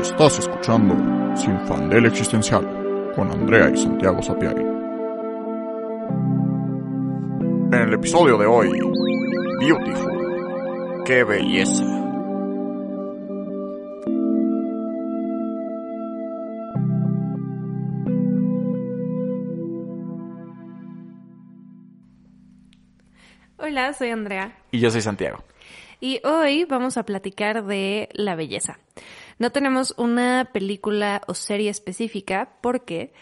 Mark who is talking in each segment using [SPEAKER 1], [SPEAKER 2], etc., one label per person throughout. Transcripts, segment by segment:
[SPEAKER 1] Estás escuchando Sin Fandel Existencial con Andrea y Santiago Sapiari. En el episodio de hoy, Beautiful. ¡Qué belleza!
[SPEAKER 2] Hola, soy Andrea.
[SPEAKER 3] Y yo soy Santiago.
[SPEAKER 2] Y hoy vamos a platicar de la belleza. No tenemos una película o serie específica porque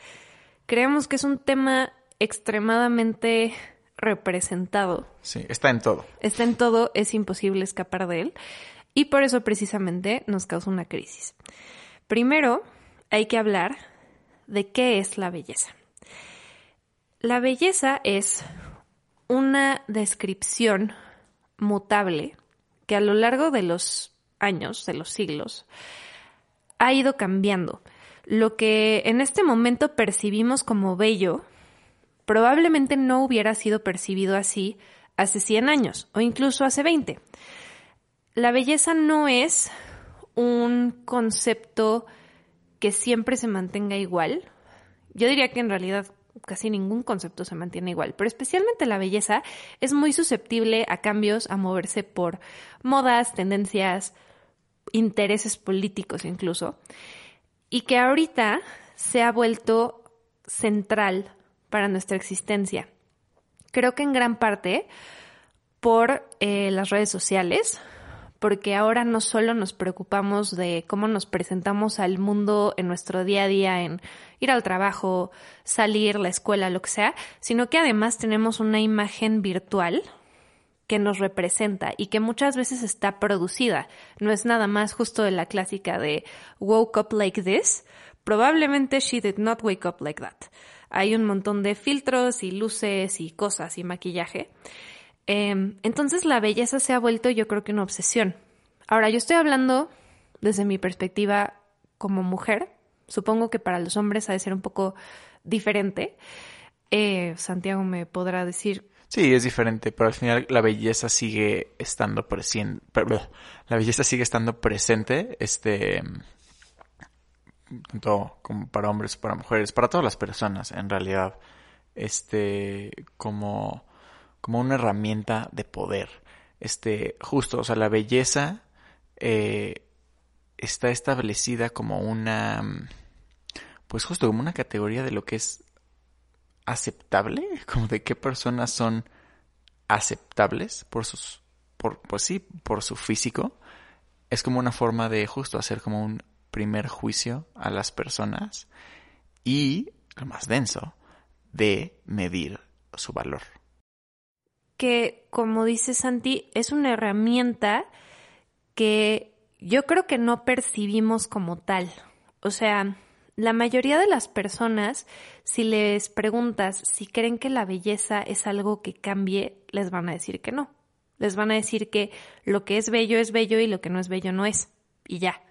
[SPEAKER 2] creemos que es un tema extremadamente representado.
[SPEAKER 3] Sí, está en todo.
[SPEAKER 2] Está en todo, es imposible escapar de él. Y por eso precisamente nos causa una crisis. Primero, hay que hablar de qué es la belleza. La belleza es una descripción mutable que a lo largo de los años, de los siglos, ha ido cambiando. Lo que en este momento percibimos como bello probablemente no hubiera sido percibido así hace 100 años o incluso hace 20. La belleza no es un concepto que siempre se mantenga igual. Yo diría que en realidad casi ningún concepto se mantiene igual, pero especialmente la belleza es muy susceptible a cambios, a moverse por modas, tendencias, intereses políticos incluso, y que ahorita se ha vuelto central para nuestra existencia. Creo que en gran parte por eh, las redes sociales, porque ahora no solo nos preocupamos de cómo nos presentamos al mundo en nuestro día a día, en ir al trabajo, salir, la escuela, lo que sea, sino que además tenemos una imagen virtual que nos representa y que muchas veces está producida. No es nada más justo de la clásica de woke up like this. Probablemente she did not wake up like that. Hay un montón de filtros y luces y cosas y maquillaje. Em, entonces la belleza se ha vuelto yo creo que una obsesión. Ahora, yo estoy hablando desde mi perspectiva como mujer. Supongo que para los hombres ha de ser un poco diferente. Eh, Santiago me podrá decir.
[SPEAKER 3] Sí, es diferente, pero al final la belleza sigue estando presente. La belleza sigue estando presente, este, tanto como para hombres, para mujeres, para todas las personas, en realidad, este, como como una herramienta de poder. Este, justo, o sea, la belleza eh, está establecida como una, pues justo como una categoría de lo que es aceptable, como de qué personas son aceptables por sus, por, pues sí, por su físico. Es como una forma de justo hacer como un primer juicio a las personas y, lo más denso, de medir su valor
[SPEAKER 2] que, como dice Santi, es una herramienta que yo creo que no percibimos como tal. O sea, la mayoría de las personas, si les preguntas si creen que la belleza es algo que cambie, les van a decir que no. Les van a decir que lo que es bello es bello y lo que no es bello no es. Y ya.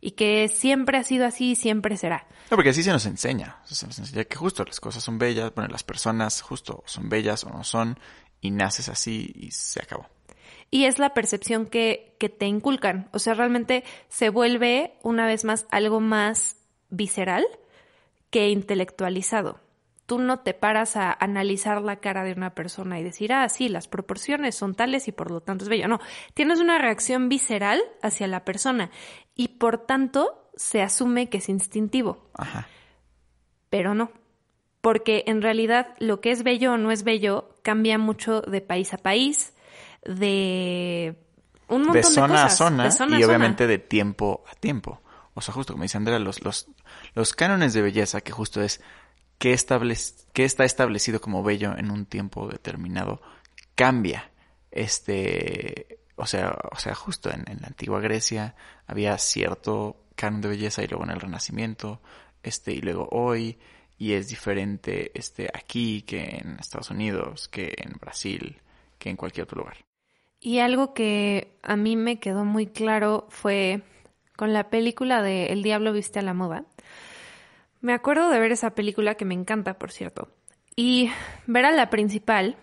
[SPEAKER 2] Y que siempre ha sido así y siempre será.
[SPEAKER 3] No, porque así se nos enseña. Se nos enseña que justo las cosas son bellas, bueno, las personas justo son bellas o no son, y naces así y se acabó.
[SPEAKER 2] Y es la percepción que, que te inculcan. O sea, realmente se vuelve una vez más algo más visceral que intelectualizado. Tú no te paras a analizar la cara de una persona y decir, ah, sí, las proporciones son tales y por lo tanto es bello. No, tienes una reacción visceral hacia la persona y por tanto se asume que es instintivo. Ajá. Pero no porque en realidad lo que es bello o no es bello cambia mucho de país a país, de un montón de,
[SPEAKER 3] zona
[SPEAKER 2] a
[SPEAKER 3] zona y obviamente de tiempo a tiempo. O sea, justo como dice Andrea, los, los, los cánones de belleza, que justo es qué, qué está establecido como bello en un tiempo determinado, cambia. Este, o sea, o sea, justo en, en la antigua Grecia había cierto canon de belleza y luego en el Renacimiento, este, y luego hoy, y es diferente este, aquí que en Estados Unidos, que en Brasil, que en cualquier otro lugar.
[SPEAKER 2] Y algo que a mí me quedó muy claro fue con la película de El Diablo viste a la moda. Me acuerdo de ver esa película que me encanta, por cierto, y ver a la principal,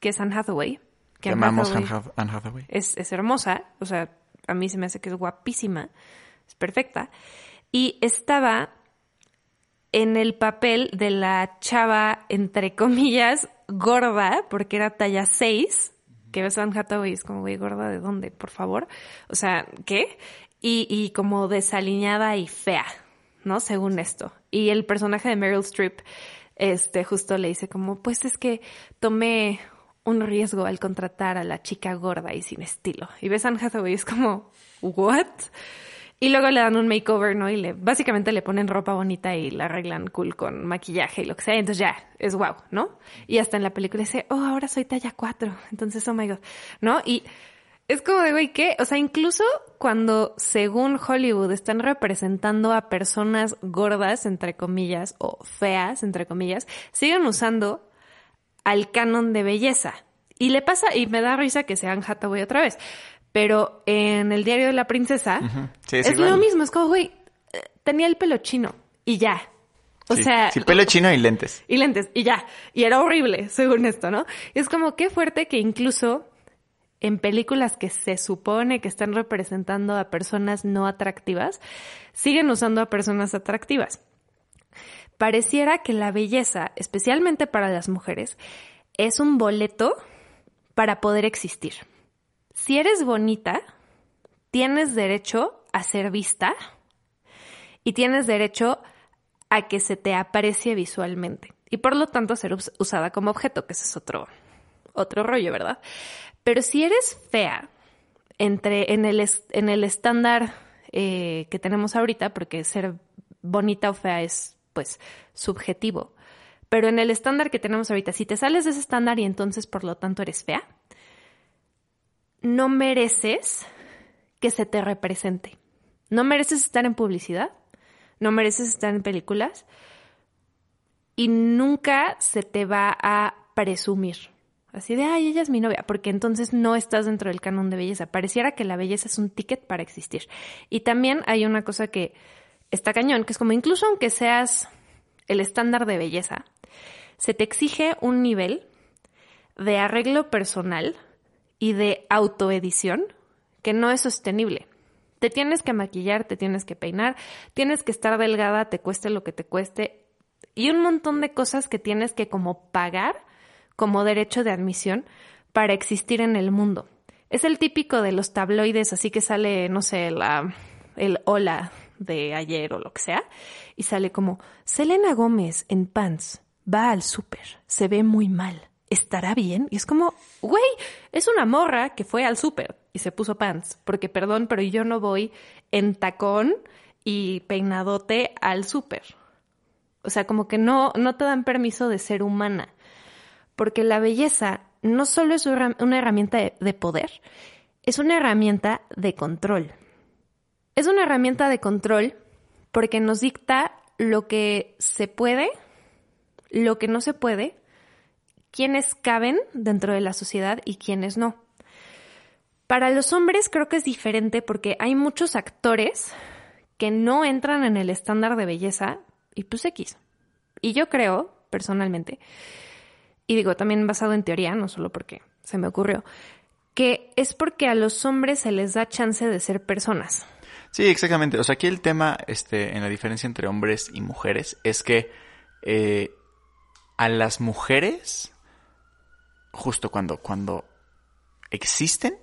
[SPEAKER 2] que es Anne Hathaway.
[SPEAKER 3] Que Llamamos Anne Hathaway.
[SPEAKER 2] Es, es hermosa, o sea, a mí se me hace que es guapísima, es perfecta. y estaba en el papel de la chava, entre comillas, gorda, porque era talla 6, que ves a Anne Hathaway es como, güey, gorda, ¿de dónde? Por favor. O sea, ¿qué? Y, y como desaliñada y fea, ¿no? Según esto. Y el personaje de Meryl Streep, este, justo le dice como, pues es que tomé un riesgo al contratar a la chica gorda y sin estilo. Y ves a Anne Hathaway es como, ¿what? Y luego le dan un makeover, ¿no? Y le, básicamente le ponen ropa bonita y la arreglan cool con maquillaje y lo que sea. Entonces ya, es wow, ¿no? Y hasta en la película dice, oh, ahora soy talla 4. Entonces, oh my God, ¿no? Y es como de, güey, ¿qué? O sea, incluso cuando, según Hollywood, están representando a personas gordas, entre comillas, o feas, entre comillas, siguen usando al canon de belleza. Y le pasa, y me da risa que sean Hathaway otra vez. Pero en el diario de la princesa es, lo mismo, es como, güey, eh, tenía el pelo chino y ya. O sea...
[SPEAKER 3] Sí, pelo chino y lentes.
[SPEAKER 2] Y lentes, y ya. Y era horrible, según esto, ¿no? Y es como, qué fuerte que incluso en películas que se supone que están representando a personas no atractivas, siguen usando a personas atractivas. Pareciera que la belleza, especialmente para las mujeres, es un boleto para poder existir si eres bonita, tienes derecho a ser vista y tienes derecho a que se te aprecie visualmente y por lo tanto ser usada como objeto, que ese es otro, otro rollo, ¿verdad? Pero si eres fea entre, en, el, en el estándar eh, que tenemos ahorita, porque ser bonita o fea es pues subjetivo, pero en el estándar que tenemos ahorita, si te sales de ese estándar y entonces por lo tanto eres fea, no mereces que se te represente. No mereces estar en publicidad, no mereces estar en películas y nunca se te va a presumir. Así de, ay, ella es mi novia, porque entonces no estás dentro del canon de belleza. Pareciera que la belleza es un ticket para existir. Y también hay una cosa que está cañón, que es como incluso aunque seas el estándar de belleza, se te exige un nivel de arreglo personal y de autoedición que no es sostenible. Te tienes que maquillar, te tienes que peinar, tienes que estar delgada, te cueste lo que te cueste, y un montón de cosas que tienes que como pagar como derecho de admisión para existir en el mundo. Es el típico de los tabloides, así que sale, no sé, la, el hola de ayer o lo que sea, y sale como, Selena Gómez en pants, va al súper, se ve muy mal. ¿estará bien? Y es como, güey, es una morra que fue al súper y se puso pants, porque perdón, pero yo no voy en tacón y peinadote al súper. O sea, como que no, no te dan permiso de ser humana, porque la belleza no solo es una herramienta de poder, es una herramienta de control. Es una herramienta de control porque nos dicta lo que se puede, lo que no se puede, quiénes caben dentro de la sociedad y quiénes no. Para los hombres creo que es diferente porque hay muchos actores que no entran en el estándar de belleza y pues X. Y yo creo, personalmente, y digo también basado en teoría, no solo porque se me ocurrió, que es porque a los hombres se les da chance de ser personas.
[SPEAKER 3] Sí, exactamente. O sea, aquí el tema, este, en la diferencia entre hombres y mujeres, es que eh, a las mujeres justo cuando, cuando existen,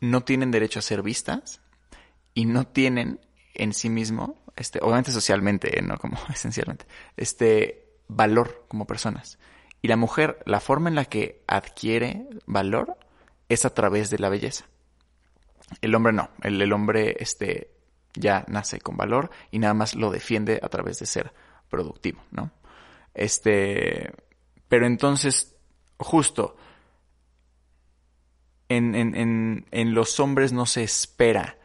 [SPEAKER 3] no tienen derecho a ser vistas y no tienen en sí mismo, este, obviamente socialmente, no como esencialmente, este valor como personas. Y la mujer, la forma en la que adquiere valor es a través de la belleza. El hombre no, el, el hombre este, ya nace con valor y nada más lo defiende a través de ser productivo, ¿no? Este, pero entonces justo, en, en, en, los hombres no se espera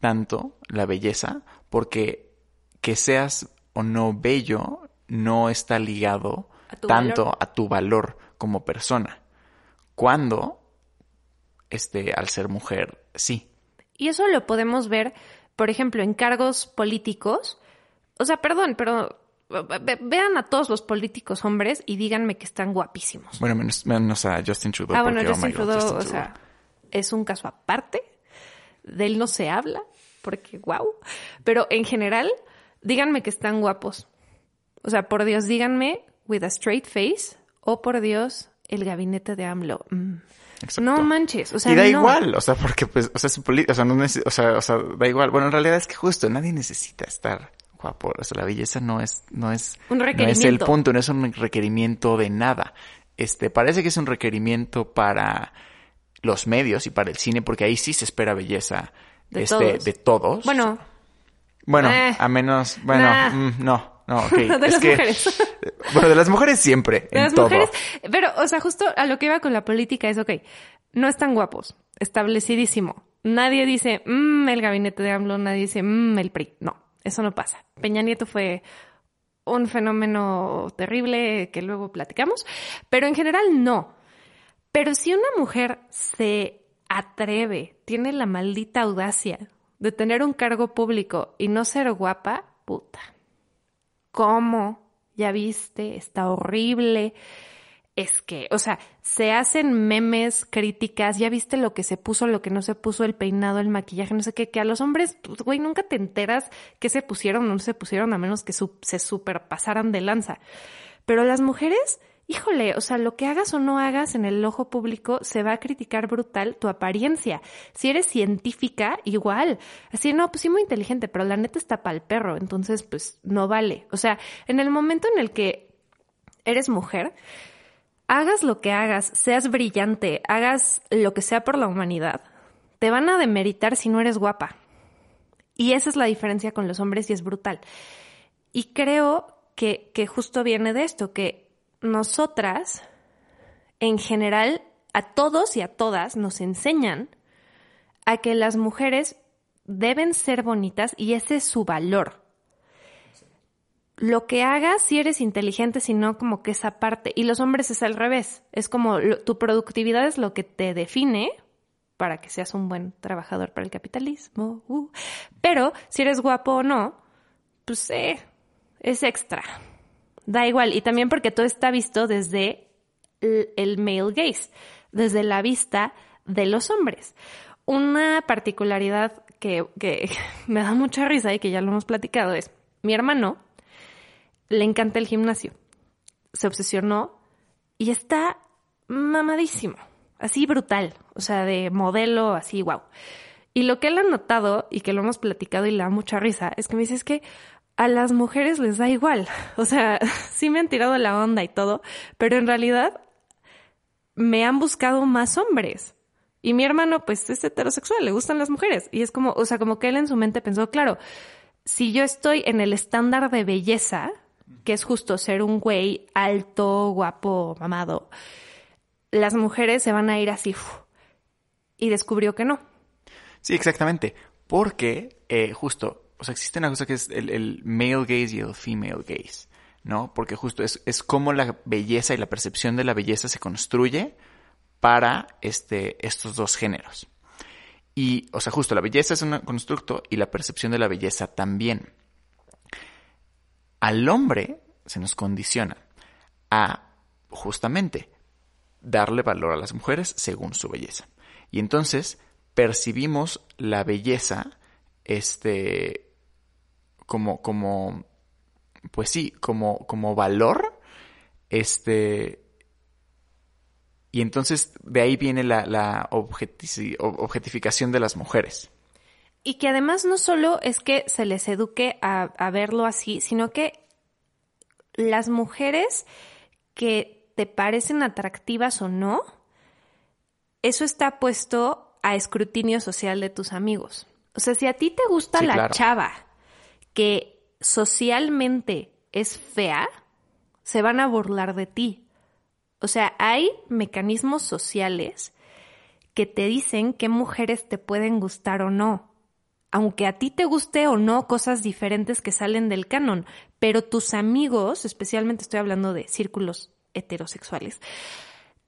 [SPEAKER 3] tanto la belleza, porque que seas o no bello no está ligado tanto a tu valor como persona. Cuando, este, al ser mujer, sí.
[SPEAKER 2] Y eso lo podemos ver, por ejemplo, en cargos políticos. O sea, perdón, pero vean a todos los políticos hombres y díganme que están guapísimos.
[SPEAKER 3] Bueno, menos, a Justin Trudeau.
[SPEAKER 2] Ah, bueno, oh Justin, Trudeau, o sea, es un caso aparte. De él no se habla porque wow. Pero en general, díganme que están guapos. O sea, por Dios, díganme with a straight face o por Dios, el gabinete de AMLO. Mm. No manches, o sea,
[SPEAKER 3] y da
[SPEAKER 2] no.
[SPEAKER 3] igual, o sea, porque pues, o sea, su o sea, no o sea, o sea, da igual. Bueno, en realidad es que justo nadie necesita estar guapo, o sea, la belleza no es, no es,
[SPEAKER 2] Un
[SPEAKER 3] no es el punto, no es un requerimiento de nada. Este, parece que es un requerimiento para los medios y para el cine, porque ahí sí se espera belleza,
[SPEAKER 2] De
[SPEAKER 3] este,
[SPEAKER 2] todos.
[SPEAKER 3] de todos.
[SPEAKER 2] Bueno,
[SPEAKER 3] Bueno,
[SPEAKER 2] Eh.
[SPEAKER 3] a menos, bueno,
[SPEAKER 2] Nah.
[SPEAKER 3] mm, no, no, ok.
[SPEAKER 2] De
[SPEAKER 3] es
[SPEAKER 2] las
[SPEAKER 3] que,
[SPEAKER 2] mujeres.
[SPEAKER 3] bueno, de las mujeres siempre,
[SPEAKER 2] de
[SPEAKER 3] en
[SPEAKER 2] las
[SPEAKER 3] todo.
[SPEAKER 2] mujeres. Pero, o sea, justo a lo que iba con la política es, ok, no están guapos, establecidísimo. Nadie dice, mmm, el gabinete de AMLO, nadie dice, mmm, el PRI. No, eso no pasa. Peña Nieto fue un fenómeno terrible que luego platicamos, pero en general no. Pero si una mujer se atreve, tiene la maldita audacia de tener un cargo público y no ser guapa, puta. ¿Cómo? Ya viste, está horrible. Es que, o sea, se hacen memes, críticas, ya viste lo que se puso, lo que no se puso, el peinado, el maquillaje, no sé qué, que a los hombres, pues, güey, nunca te enteras qué se pusieron no se pusieron, a menos que se superpasaran de lanza. Pero las mujeres, híjole, o sea, lo que hagas o no hagas en el ojo público se va a criticar brutal tu apariencia. Si eres científica, igual. Así, no, pues sí, muy inteligente, pero la neta está pa'l perro, entonces, pues no vale. O sea, en el momento en el que eres mujer, hagas lo que hagas, seas brillante, hagas lo que sea por la humanidad, te van a demeritar si no eres guapa. Y esa es la diferencia con los hombres y es brutal. Y creo que, que justo viene de esto, que nosotras, en general, a todos y a todas nos enseñan a que las mujeres deben ser bonitas y ese es su valor. Lo que hagas, si eres inteligente, si no, como que esa parte. Y los hombres es al revés. Es como tu productividad es lo que te define para que seas un buen trabajador para el capitalismo. uh. Pero si eres guapo o no, pues eh, es extra. Da igual. Y también porque todo está visto desde el, male gaze, desde la vista de los hombres. Una particularidad que, que me da mucha risa y que ya lo hemos platicado es, mi hermano le encanta el gimnasio, se obsesionó y está mamadísimo, así brutal, o sea, de modelo, así, wow. Y lo que él ha notado y que lo hemos platicado y le da mucha risa es que me dice es que a las mujeres les da igual. O sea, sí me han tirado la onda y todo, pero en realidad me han buscado más hombres. Y mi hermano, pues, es heterosexual, le gustan las mujeres. Y es como, o sea, como que él en su mente pensó, claro, si yo estoy en el estándar de belleza, que es justo ser un güey alto, guapo, mamado, las mujeres se van a ir así. Y descubrió que no.
[SPEAKER 3] Sí, exactamente. Porque, eh, justo, o sea, existe una cosa que es el, male gaze y el female gaze, ¿no? Porque justo es, es cómo la belleza y la percepción de la belleza se construye para este, estos dos géneros. Y, o sea, justo la belleza es un constructo y la percepción de la belleza también. Al hombre se nos condiciona a, justamente, darle valor a las mujeres según su belleza. Y entonces percibimos la belleza, este, como, como, pues sí, como, como valor, este, y entonces de ahí viene la, la objeti- objetificación de las mujeres.
[SPEAKER 2] Y que además no solo es que se les eduque a, a verlo así, sino que las mujeres que te parecen atractivas o no, eso está puesto a escrutinio social de tus amigos. O sea, si a ti te gusta
[SPEAKER 3] Sí,
[SPEAKER 2] la
[SPEAKER 3] claro.
[SPEAKER 2] chava que socialmente es fea, se van a burlar de ti. O sea, hay mecanismos sociales que te dicen qué mujeres te pueden gustar o no. Aunque a ti te guste o no cosas diferentes que salen del canon, pero tus amigos, especialmente estoy hablando de círculos heterosexuales,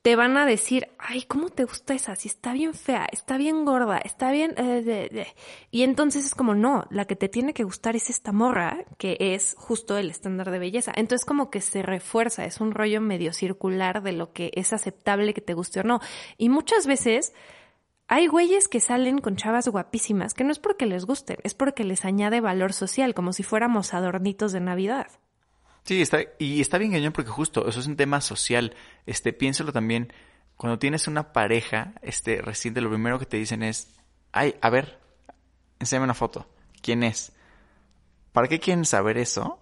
[SPEAKER 2] te van a decir, ay, ¿cómo te gusta esa? Si está bien fea, está bien gorda, está bien... eh, de- de". Y entonces es como, no, la que te tiene que gustar es esta morra, que es justo el estándar de belleza. Entonces como que se refuerza, es un rollo medio circular de lo que es aceptable que te guste o no. Y muchas veces Hay güeyes que salen con chavas guapísimas, que no es porque les gusten, es porque les añade valor social, como si fuéramos adornitos de Navidad.
[SPEAKER 3] Sí, está, y está bien cañón porque justo eso es un tema social. Este, piénsalo también, cuando tienes una pareja, este, reciente, lo primero que te dicen es, ay, a ver, enséñame una foto. ¿Quién es? ¿Para qué quieren saber eso?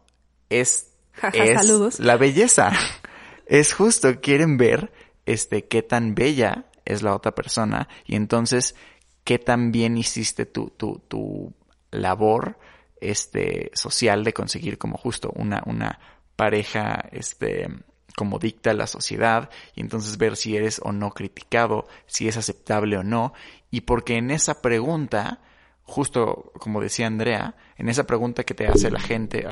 [SPEAKER 3] Es,
[SPEAKER 2] saludos.
[SPEAKER 3] la belleza. es justo, quieren ver, este, qué tan bella es la otra persona y entonces qué tan bien hiciste tu, tu, tu labor, este, social de conseguir como justo una, una pareja, este, como dicta la sociedad y entonces ver si eres o no criticado, si es aceptable o no. Y porque en esa pregunta justo como decía Andrea, en esa pregunta que te hace la gente,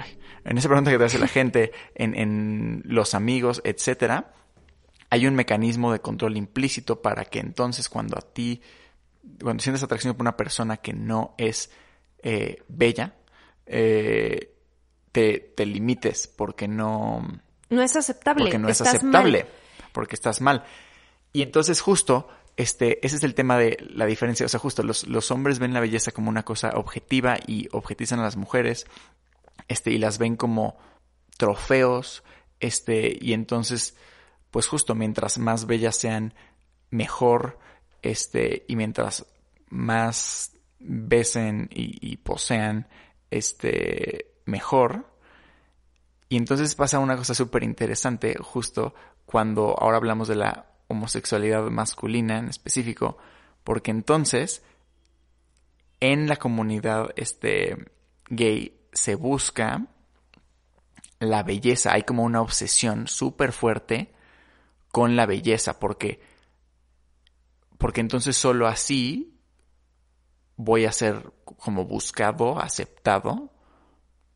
[SPEAKER 3] en esa pregunta que te hace la gente en, en los amigos, etcétera, hay un mecanismo de control implícito para que entonces cuando a ti, cuando sientes atracción por una persona que no es eh, bella, eh, te, te, limites porque no...
[SPEAKER 2] No es aceptable.
[SPEAKER 3] Porque no es aceptable. Porque estás mal. Y entonces justo este, ese es el tema de la diferencia. O sea, justo los, los hombres ven la belleza como una cosa objetiva y objetizan a las mujeres, este, y las ven como trofeos, este, y entonces, pues justo mientras más bellas sean, mejor, este, y mientras más besen y, y posean, este, mejor. Y entonces pasa una cosa súper interesante justo cuando ahora hablamos de la homosexualidad masculina en específico, porque entonces en la comunidad este, gay se busca la belleza, hay como una obsesión súper fuerte con la belleza, porque, porque entonces solo así voy a ser como buscado, aceptado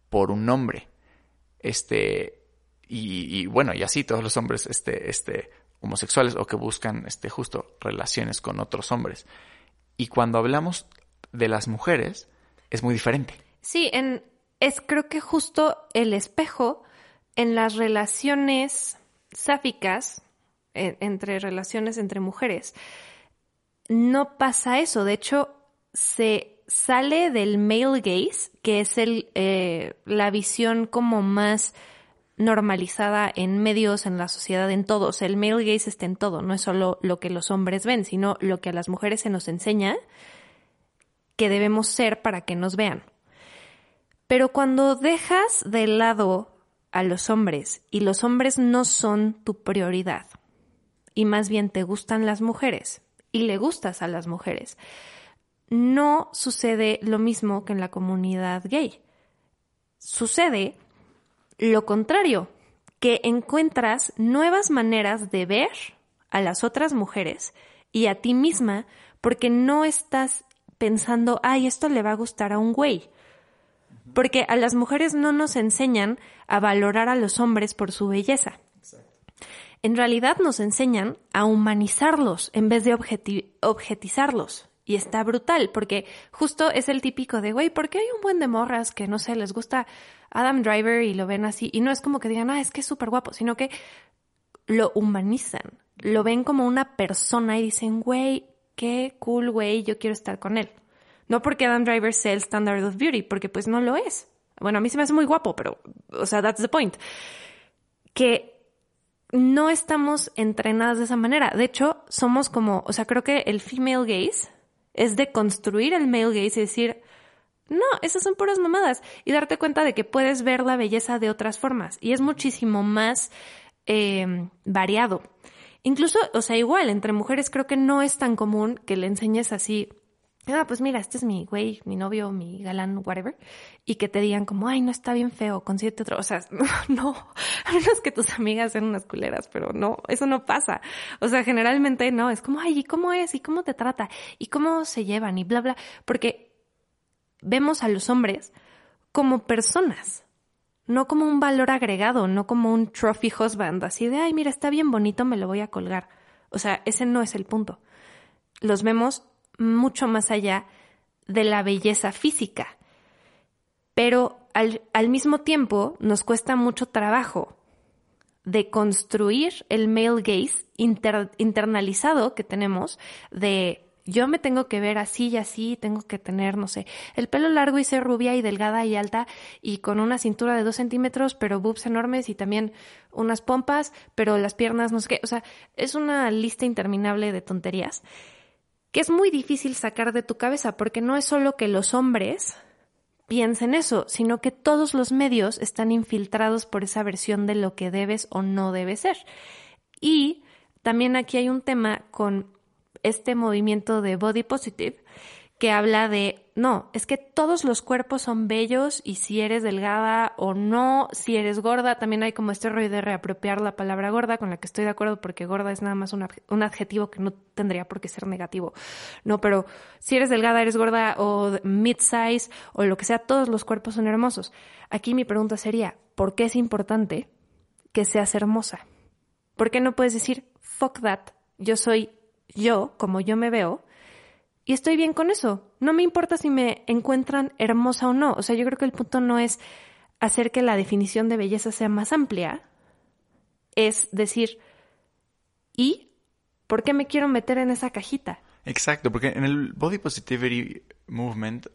[SPEAKER 3] por un hombre. Este, y, bueno, y así todos los hombres, este, este, homosexuales o que buscan este justo relaciones con otros hombres. Y cuando hablamos de las mujeres es muy diferente.
[SPEAKER 2] Sí, en, es creo que justo el espejo en las relaciones sáficas, entre relaciones entre mujeres, no pasa eso. De hecho, se sale del male gaze, que es el, eh, la visión como más normalizada en medios, en la sociedad, en todos. el male gaze está en todo, no es solo lo que los hombres ven, sino lo que a las mujeres se nos enseña que debemos ser para que nos vean. Pero cuando dejas de lado a los hombres y los hombres no son tu prioridad y más bien te gustan las mujeres y le gustas a las mujeres, no sucede lo mismo que en la comunidad gay. Sucede lo contrario, que encuentras nuevas maneras de ver a las otras mujeres y a ti misma porque no estás pensando, ay, esto le va a gustar a un güey. Porque a las mujeres no nos enseñan a valorar a los hombres por su belleza. En realidad nos enseñan a humanizarlos en vez de objetizarlos. Y está brutal, porque justo es el típico de, güey, ¿por qué hay un buen de morras que, no sé, les gusta Adam Driver y lo ven así? Y no es como que digan, ah, es que es súper guapo, sino que lo humanizan, lo ven como una persona y dicen, güey, qué cool, güey, yo quiero estar con él. No porque Adam Driver sea el standard of beauty, porque pues no lo es. Bueno, a mí se me hace muy guapo, pero, o sea, that's the point. Que no estamos entrenadas de esa manera. De hecho, somos como, o sea, creo que el female gaze es de construir el male gaze y decir, no, esas son puras mamadas. Y darte cuenta de que puedes ver la belleza de otras formas. Y es muchísimo más eh, variado. Incluso, o sea, igual, entre mujeres creo que no es tan común que le enseñes así ah, pues mira, este es mi güey, mi novio, mi galán, whatever, y que te digan como, ay, no está bien feo, consíguete otro. O sea, no, a menos que tus amigas sean unas culeras, pero no, eso no pasa. O sea, generalmente no, es como, ay, ¿y cómo es? ¿Y cómo te trata? ¿Y cómo se llevan? Y bla, bla. Porque vemos a los hombres como personas. No como un valor agregado, no como un trophy husband, así de, ay, mira, está bien bonito, me lo voy a colgar. O sea, ese no es el punto. Los vemos mucho más allá de la belleza física. Pero al, al mismo tiempo nos cuesta mucho trabajo de construir el male gaze internalizado que tenemos de yo me tengo que ver así y así, tengo que tener, no sé, el pelo largo y ser rubia y delgada y alta y con una cintura de dos centímetros, pero boobs enormes y también unas pompas, pero las piernas, no sé qué. O sea, es una lista interminable de tonterías que es muy difícil sacar de tu cabeza porque no es solo que los hombres piensen eso, sino que todos los medios están infiltrados por esa versión de lo que debes o no debes ser. Y también aquí hay un tema con este movimiento de body positive que habla de, no, es que todos los cuerpos son bellos y si eres delgada o no, si eres gorda, también hay como este rollo de reapropiar la palabra gorda, con la que estoy de acuerdo porque gorda es nada más un, un adjetivo que no tendría por qué ser negativo, no, pero si eres delgada, eres gorda o mid-size o lo que sea, todos los cuerpos son hermosos. Aquí mi pregunta sería, ¿por qué es importante que seas hermosa? ¿Por qué no puedes decir, fuck that, yo soy yo, como yo me veo, y estoy bien con eso. No me importa si me encuentran hermosa o no. O sea, yo creo que el punto no es hacer que la definición de belleza sea más amplia. Es decir, ¿y por qué me quiero meter en esa cajita?
[SPEAKER 3] Exacto, porque en el Body Positivity Movement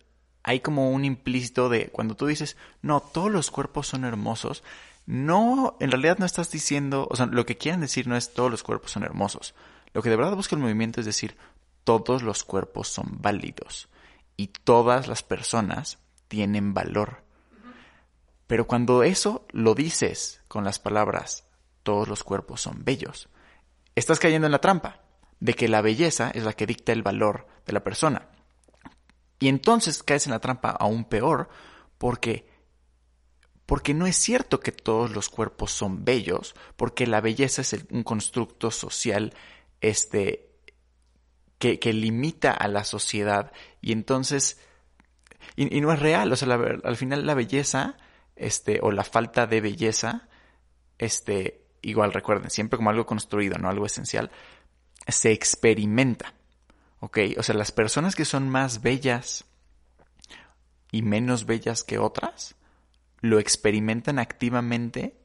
[SPEAKER 3] hay como un implícito de cuando tú dices, no, todos los cuerpos son hermosos, no, en realidad no estás diciendo, o sea, lo que quieren decir no es todos los cuerpos son hermosos. Lo que de verdad busca el movimiento es decir, todos los cuerpos son válidos y todas las personas tienen valor. Pero cuando eso lo dices con las palabras todos los cuerpos son bellos, estás cayendo en la trampa de que la belleza es la que dicta el valor de la persona. Y entonces caes en la trampa aún peor porque porque no es cierto que todos los cuerpos son bellos, porque la belleza es un constructo social este, que, limita a la sociedad y entonces, y, no es real, o sea, al final la belleza, este, o la falta de belleza, este, igual recuerden, siempre como algo construido, no algo esencial, se experimenta, ¿ok? O sea, las personas que son más bellas y menos bellas que otras, lo experimentan activamente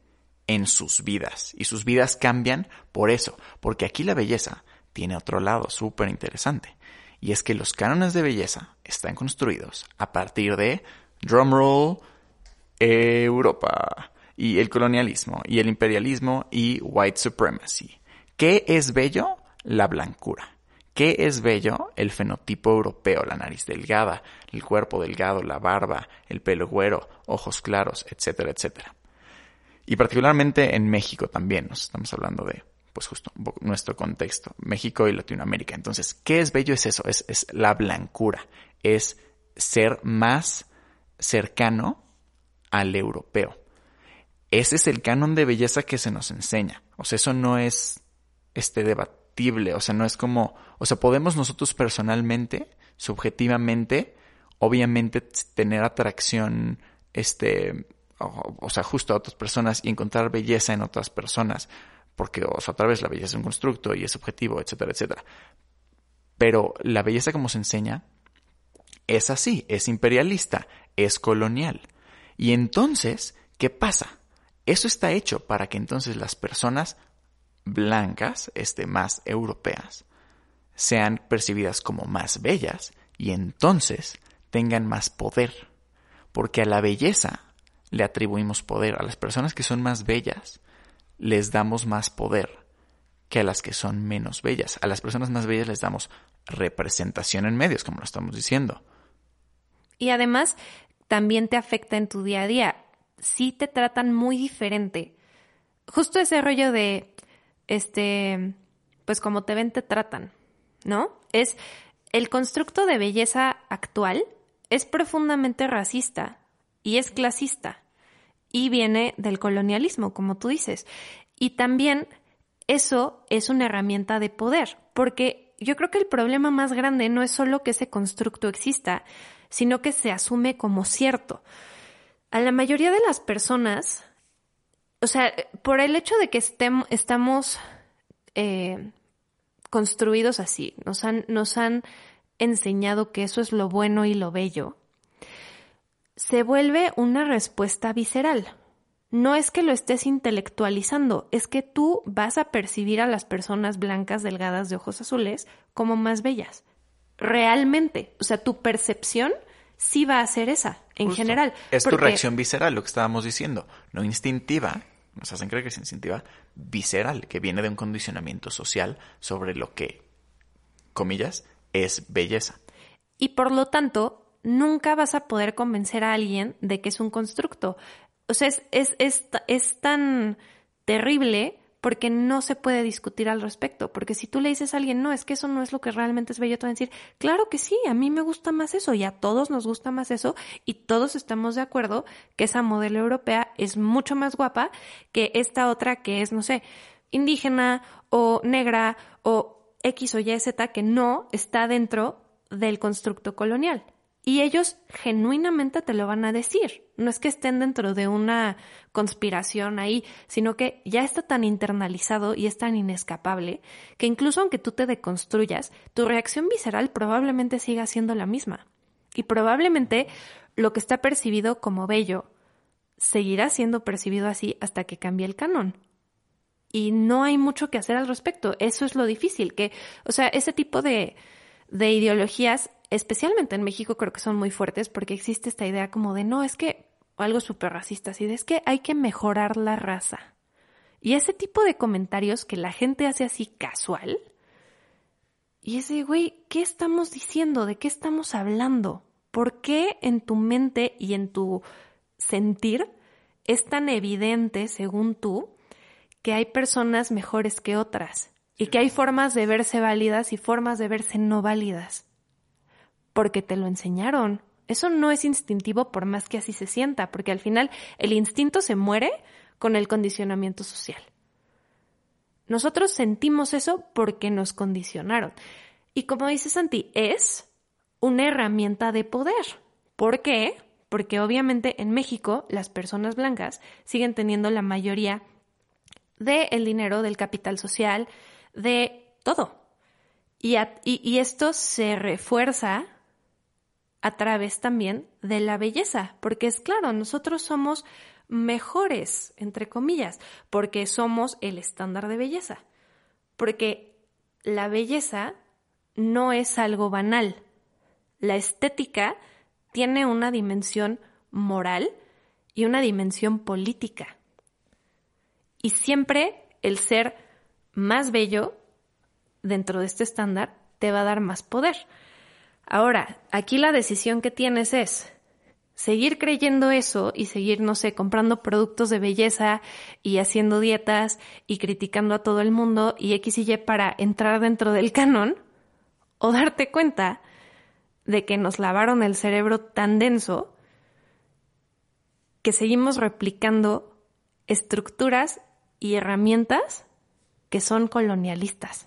[SPEAKER 3] en sus vidas. Y sus vidas cambian por eso, porque aquí la belleza tiene otro lado súper interesante. Y es que los cánones de belleza están construidos a partir de, drumroll, Europa, y el colonialismo, y el imperialismo, y white supremacy. ¿Qué es bello? La blancura. ¿Qué es bello? El fenotipo europeo, la nariz delgada, el cuerpo delgado, la barba, el pelo güero, ojos claros, etcétera, etcétera. Y particularmente en México también, nos estamos hablando de, pues justo, nuestro contexto, México y Latinoamérica. Entonces, ¿qué es bello? Es eso, es, es la blancura, es ser más cercano al europeo. Ese es el canon de belleza que se nos enseña. O sea, eso no es este debatible, o sea, no es como, o sea, podemos nosotros personalmente, subjetivamente, obviamente tener atracción este o, sea, justo a otras personas y encontrar belleza en otras personas, porque, o sea, otra vez la belleza es un constructo y es objetivo, etcétera, etcétera. Pero la belleza como se enseña es así, es imperialista, es colonial. Y entonces, ¿qué pasa? Eso está hecho para que entonces las personas blancas, este, más europeas, sean percibidas como más bellas y entonces tengan más poder. Porque a la belleza le atribuimos poder. A las personas que son más bellas les damos más poder que a las que son menos bellas. A las personas más bellas les damos representación en medios, como lo estamos diciendo.
[SPEAKER 2] Y además, también te afecta en tu día a día. Sí te tratan muy diferente. Justo ese rollo de, este, pues como te ven, te tratan, ¿no? Es el constructo de belleza actual es profundamente racista y es clasista y viene del colonialismo, como tú dices. Y también eso es una herramienta de poder, porque yo creo que el problema más grande no es solo que ese constructo exista, sino que se asume como cierto. A la mayoría de las personas, o sea, por el hecho de que estamos eh, construidos así, nos han, nos han enseñado que eso es lo bueno y lo bello, se vuelve una respuesta visceral. No es que lo estés intelectualizando, es que tú vas a percibir a las personas blancas, delgadas, de ojos azules como más bellas. realmente. O sea, tu percepción sí va a ser esa, en
[SPEAKER 3] Justo.
[SPEAKER 2] general.
[SPEAKER 3] Es tu reacción visceral, lo que estábamos diciendo. No instintiva, nos hacen creer que es instintiva, visceral, que viene de un condicionamiento social sobre lo que, comillas, es belleza.
[SPEAKER 2] Y por lo tanto, nunca vas a poder convencer a alguien de que es un constructo. O sea, es, es, es, es tan terrible porque no se puede discutir al respecto. Porque si tú le dices a alguien, no, es que eso no es lo que realmente es bello, te van a decir, claro que sí, a mí me gusta más eso y a todos nos gusta más eso y todos estamos de acuerdo que esa modelo europea es mucho más guapa que esta otra que es, no sé, indígena o negra o X o Y, Z que no está dentro del constructo colonial. Y ellos genuinamente te lo van a decir. No es que estén dentro de una conspiración ahí, sino que ya está tan internalizado y es tan inescapable que incluso aunque tú te deconstruyas, tu reacción visceral probablemente siga siendo la misma. Y probablemente lo que está percibido como bello seguirá siendo percibido así hasta que cambie el canon y no hay mucho que hacer al respecto. Eso es lo difícil, que, o sea, ese tipo de, de ideologías, especialmente en México, creo que son muy fuertes porque existe esta idea como de, no, es que, algo súper racista, así de, es que hay que mejorar la raza. Y ese tipo de comentarios que la gente hace así casual, y ese, güey, ¿qué estamos diciendo? ¿De qué estamos hablando? ¿Por qué en tu mente y en tu sentir es tan evidente, según tú, que hay personas mejores que otras y que hay formas de verse válidas y formas de verse no válidas. Porque te lo enseñaron. Eso no es instintivo por más que así se sienta, porque al final el instinto se muere con el condicionamiento social. Nosotros sentimos eso porque nos condicionaron. Y como dice Santi, es una herramienta de poder. ¿Por qué? Porque obviamente en México las personas blancas siguen teniendo la mayoría del dinero, del capital social, de todo. Y esto se refuerza a través también de la belleza, porque es claro, nosotros somos mejores, entre comillas, porque somos el estándar de belleza, porque la belleza no es algo banal. La estética tiene una dimensión moral y una dimensión política. Y siempre el ser más bello dentro de este estándar te va a dar más poder. Ahora, aquí la decisión que tienes es seguir creyendo eso y seguir, no sé, comprando productos de belleza y haciendo dietas y criticando a todo el mundo y X y Y para entrar dentro del canon, o darte cuenta de que nos lavaron el cerebro tan denso que seguimos replicando estructuras y herramientas que son colonialistas.